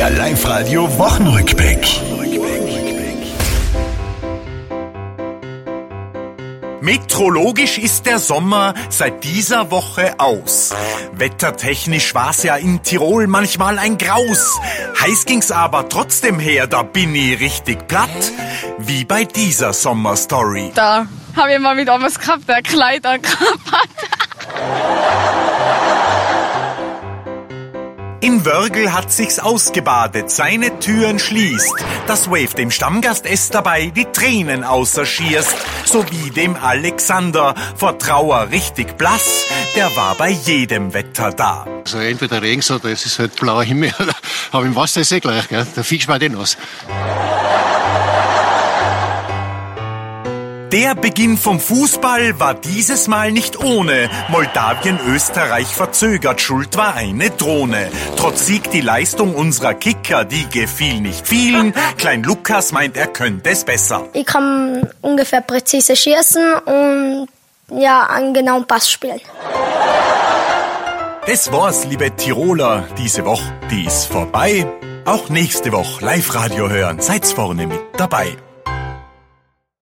Der Live-Radio Wochenrückblick. Metrologisch ist der Sommer seit dieser Woche aus. Wettertechnisch war's ja in Tirol manchmal ein Graus. Heiß ging's aber trotzdem her, da bin ich richtig platt. Wie bei dieser Sommerstory. Da habe ich mal wieder was gehabt, der Kleid angehabt hat. In Wörgl hat sich's ausgebadet, seine Türen schließt. Das Wave dem Stammgast es dabei die Tränen außer schierst. Sowie dem Alexander, vor Trauer richtig blass, der war bei jedem Wetter da. Also entweder Regen oder es ist halt blauer Himmel. Aber im Wasser ist eh gleich, gell? da fischst man den aus. Der Beginn vom Fußball war dieses Mal nicht ohne. Moldawien Österreich verzögert, schuld war eine Drohne. Trotz Sieg die Leistung unserer Kicker, die gefiel nicht vielen. Klein Lukas meint, er könnte es besser. Ich kann ungefähr präzise schießen und ja, einen genauen Pass spielen. Das war's, liebe Tiroler. Diese Woche, die ist vorbei. Auch nächste Woche Live-Radio hören. Seid's vorne mit dabei.